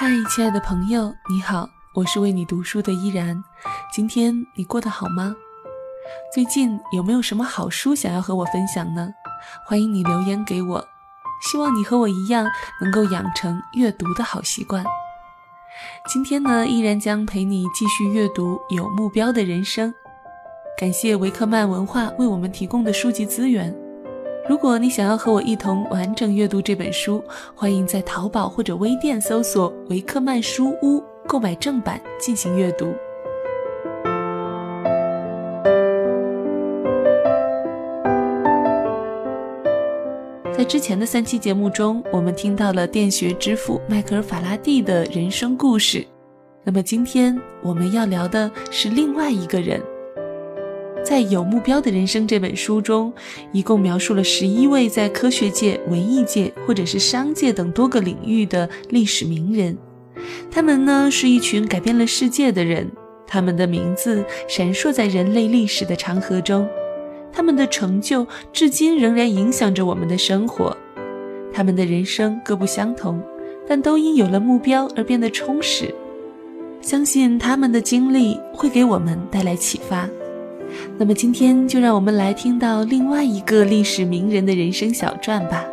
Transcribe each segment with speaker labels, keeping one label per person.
Speaker 1: 嗨，亲爱的朋友，你好，我是为你读书的依然。今天你过得好吗？最近有没有什么好书想要和我分享呢？欢迎你留言给我。希望你和我一样，能够养成阅读的好习惯。今天呢，依然将陪你继续阅读《有目标的人生》。感谢维克曼文化为我们提供的书籍资源。如果你想要和我一同完整阅读这本书，欢迎在淘宝或者微店搜索“维克曼书屋”购买正版进行阅读。在之前的三期节目中，我们听到了电学之父迈克尔·法拉第的人生故事。那么今天我们要聊的是另外一个人。在《有目标的人生》这本书中，一共描述了十一位在科学界、文艺界或者是商界等多个领域的历史名人。他们呢，是一群改变了世界的人，他们的名字闪烁在人类历史的长河中，他们的成就至今仍然影响着我们的生活。他们的人生各不相同，但都因有了目标而变得充实。相信他们的经历会给我们带来启发。那么今天就让我们来听到另外一个历史名人的人生小传吧。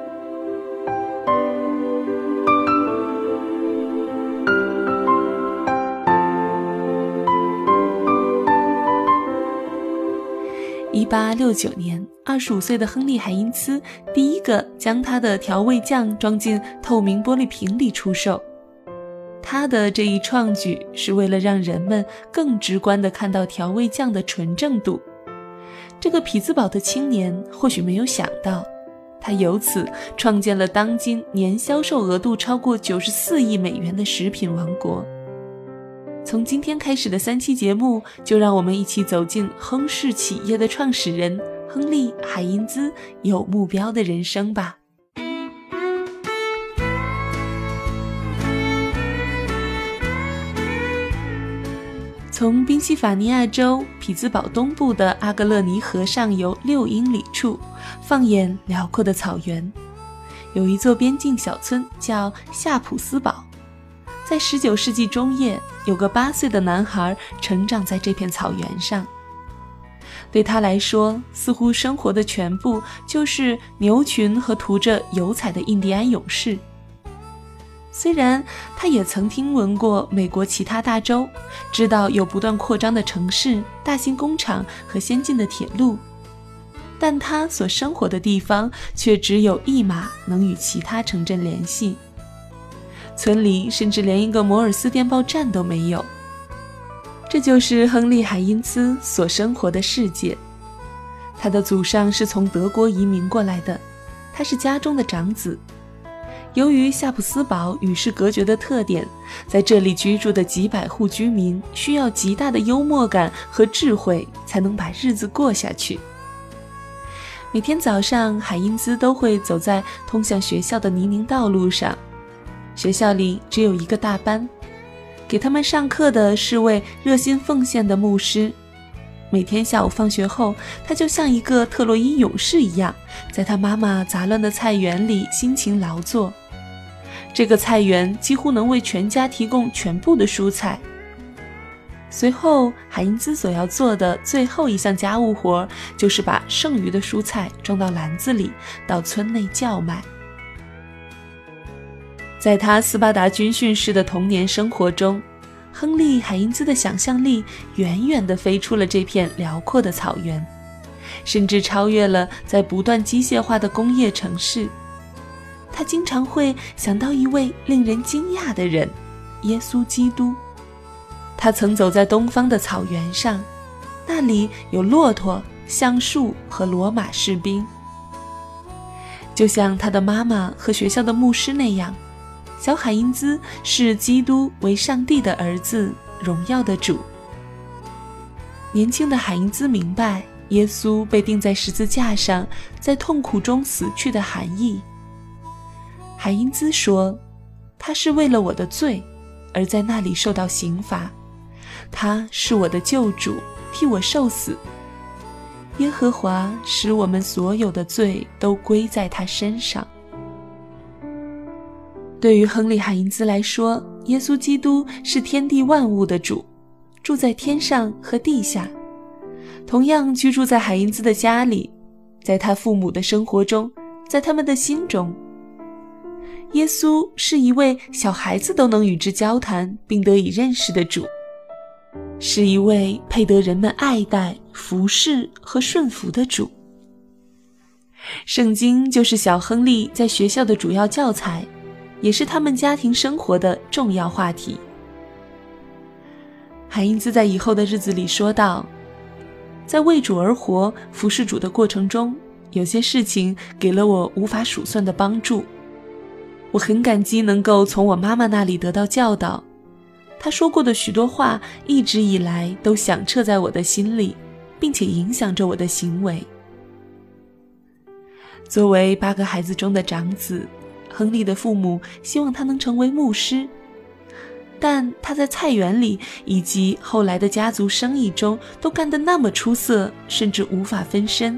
Speaker 1: 一八六九年，二十五岁的亨利·海因茨第一个将他的调味酱装进透明玻璃瓶里出售。他的这一创举是为了让人们更直观地看到调味酱的纯正度。这个匹兹堡的青年或许没有想到，他由此创建了当今年销售额度超过九十四亿美元的食品王国。从今天开始的三期节目，就让我们一起走进亨氏企业的创始人亨利·海因兹有目标的人生吧。从宾夕法尼亚州匹兹堡东部的阿格勒尼河上游六英里处，放眼辽阔的草原，有一座边境小村叫夏普斯堡。在19世纪中叶，有个八岁的男孩成长在这片草原上。对他来说，似乎生活的全部就是牛群和涂着油彩的印第安勇士。虽然他也曾听闻过美国其他大洲，知道有不断扩张的城市、大型工厂和先进的铁路，但他所生活的地方却只有一马能与其他城镇联系。村里甚至连一个摩尔斯电报站都没有。这就是亨利·海因茨所生活的世界。他的祖上是从德国移民过来的，他是家中的长子。由于夏普斯堡与世隔绝的特点，在这里居住的几百户居民需要极大的幽默感和智慧才能把日子过下去。每天早上，海因兹都会走在通向学校的泥泞道路上。学校里只有一个大班，给他们上课的是位热心奉献的牧师。每天下午放学后，他就像一个特洛伊勇士一样，在他妈妈杂乱的菜园里辛勤劳作。这个菜园几乎能为全家提供全部的蔬菜。随后，海因兹所要做的最后一项家务活，就是把剩余的蔬菜装到篮子里，到村内叫卖。在他斯巴达军训式的童年生活中，亨利·海因兹的想象力远远地飞出了这片辽阔的草原，甚至超越了在不断机械化的工业城市。他经常会想到一位令人惊讶的人——耶稣基督。他曾走在东方的草原上，那里有骆驼、橡树和罗马士兵。就像他的妈妈和学校的牧师那样，小海因兹视基督为上帝的儿子，荣耀的主。年轻的海因兹明白耶稣被钉在十字架上，在痛苦中死去的含义。海因兹说：“他是为了我的罪，而在那里受到刑罚。他是我的救主，替我受死。耶和华使我们所有的罪都归在他身上。”对于亨利·海因兹来说，耶稣基督是天地万物的主，住在天上和地下，同样居住在海因兹的家里，在他父母的生活中，在他们的心中。耶稣是一位小孩子都能与之交谈并得以认识的主，是一位配得人们爱戴、服侍和顺服的主。圣经就是小亨利在学校的主要教材。也是他们家庭生活的重要话题。海因兹在以后的日子里说道：“在为主而活、服侍主的过程中，有些事情给了我无法数算的帮助。我很感激能够从我妈妈那里得到教导。她说过的许多话，一直以来都响彻在我的心里，并且影响着我的行为。作为八个孩子中的长子。”亨利的父母希望他能成为牧师，但他在菜园里以及后来的家族生意中都干得那么出色，甚至无法分身，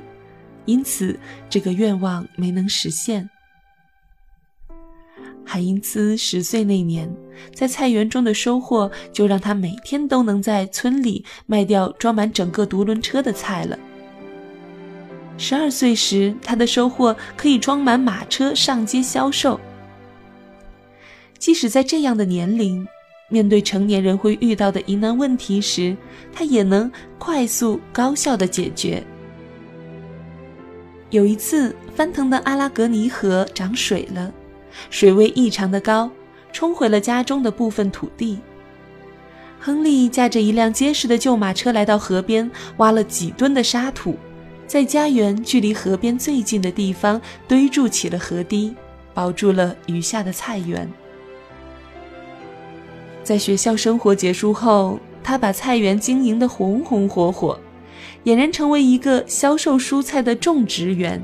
Speaker 1: 因此这个愿望没能实现。海因兹十岁那年，在菜园中的收获就让他每天都能在村里卖掉装满整个独轮车的菜了。十二岁时，他的收获可以装满马车上街销售。即使在这样的年龄，面对成年人会遇到的疑难问题时，他也能快速高效的解决。有一次，翻腾的阿拉格尼河涨水了，水位异常的高，冲毁了家中的部分土地。亨利驾着一辆结实的旧马车来到河边，挖了几吨的沙土。在家园距离河边最近的地方堆筑起了河堤，保住了余下的菜园。在学校生活结束后，他把菜园经营得红红火火，俨然成为一个销售蔬菜的种植园，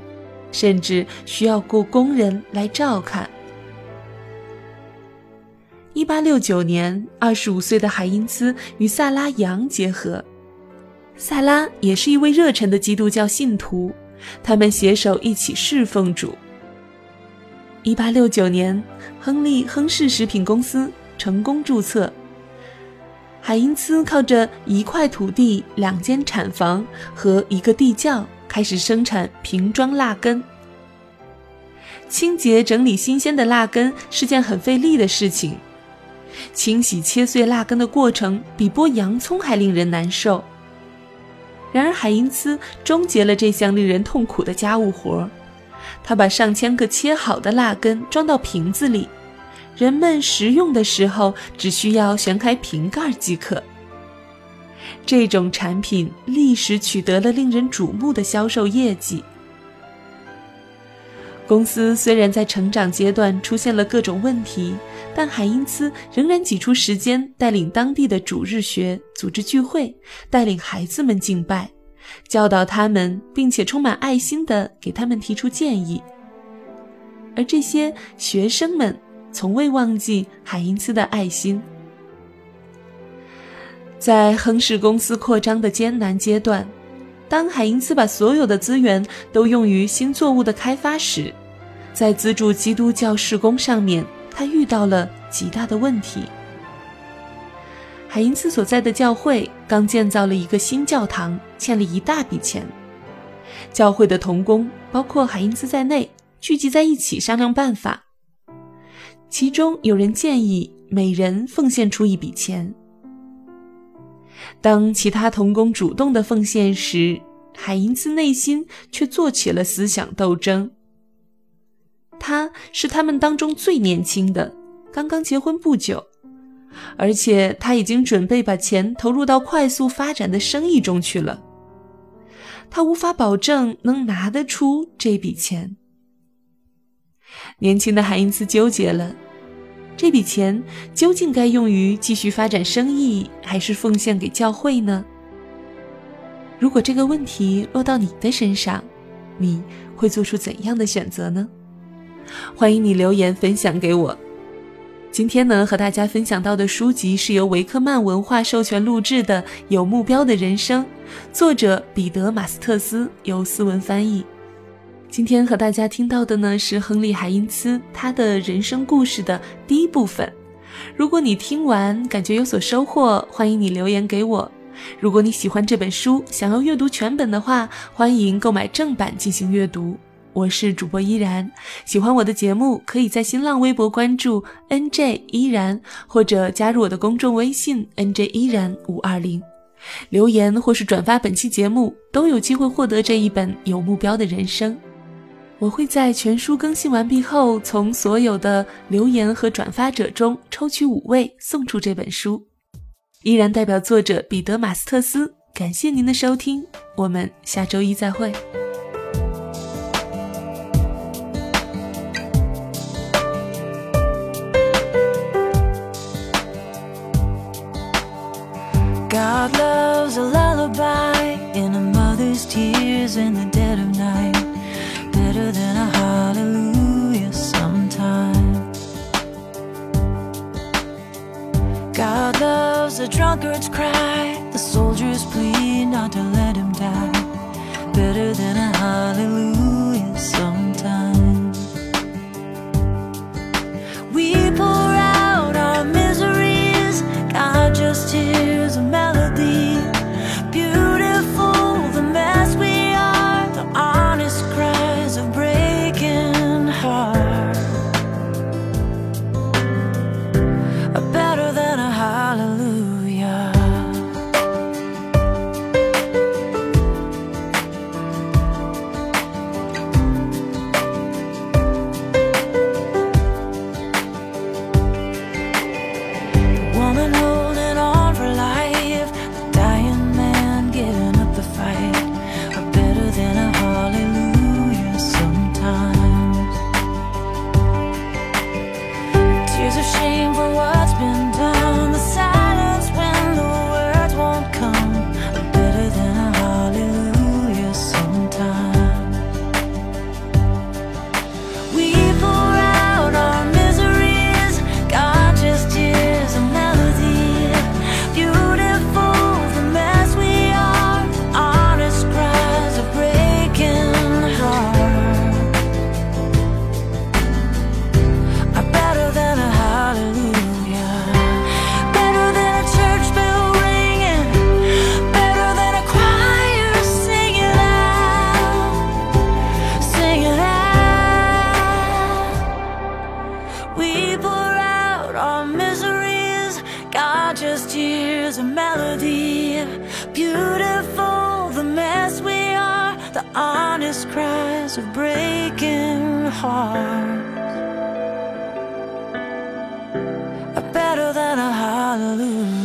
Speaker 1: 甚至需要雇工人来照看。一八六九年，二十五岁的海因茨与萨拉扬结合。萨拉也是一位热忱的基督教信徒，他们携手一起侍奉主。一八六九年，亨利亨氏食品公司成功注册。海因茨靠着一块土地、两间产房和一个地窖，开始生产瓶装蜡根。清洁整理新鲜的蜡根是件很费力的事情，清洗切碎蜡根的过程比剥洋葱还令人难受。然而，海因茨终结了这项令人痛苦的家务活儿他把上千个切好的蜡根装到瓶子里，人们食用的时候只需要旋开瓶盖即可。这种产品历时取得了令人瞩目的销售业绩。公司虽然在成长阶段出现了各种问题，但海因茨仍然挤出时间带领当地的主日学组织聚会，带领孩子们敬拜，教导他们，并且充满爱心地给他们提出建议。而这些学生们从未忘记海因茨的爱心。在亨氏公司扩张的艰难阶段，当海因茨把所有的资源都用于新作物的开发时，在资助基督教事工上面，他遇到了极大的问题。海因茨所在的教会刚建造了一个新教堂，欠了一大笔钱。教会的童工，包括海因茨在内，聚集在一起商量办法。其中有人建议每人奉献出一笔钱。当其他童工主动的奉献时，海因茨内心却做起了思想斗争。他是他们当中最年轻的，刚刚结婚不久，而且他已经准备把钱投入到快速发展的生意中去了。他无法保证能拿得出这笔钱。年轻的海因斯纠结了，这笔钱究竟该用于继续发展生意，还是奉献给教会呢？如果这个问题落到你的身上，你会做出怎样的选择呢？欢迎你留言分享给我。今天呢，和大家分享到的书籍是由维克曼文化授权录制的《有目标的人生》，作者彼得·马斯特斯，由思文翻译。今天和大家听到的呢是亨利·海因茨他的人生故事的第一部分。
Speaker 2: 如果你听完感觉有所收获，欢迎你留言给我。如果你喜欢这本书，想要阅读全本的话，欢迎购买正版进行阅读。我是主播依然，喜欢我的节目，可以在新浪微博关注 NJ 依然，或者加入我的公众微信 NJ 依然五二零，留言或是转发本期节目，都有机会获得这一本有目标的人生。我会在全书更新完毕后，从所有的留言和转发者中抽取五位送出这本书。依然代表作者彼得·马斯特斯，感谢您的收听，我们下周一再会。Better than a hallelujah.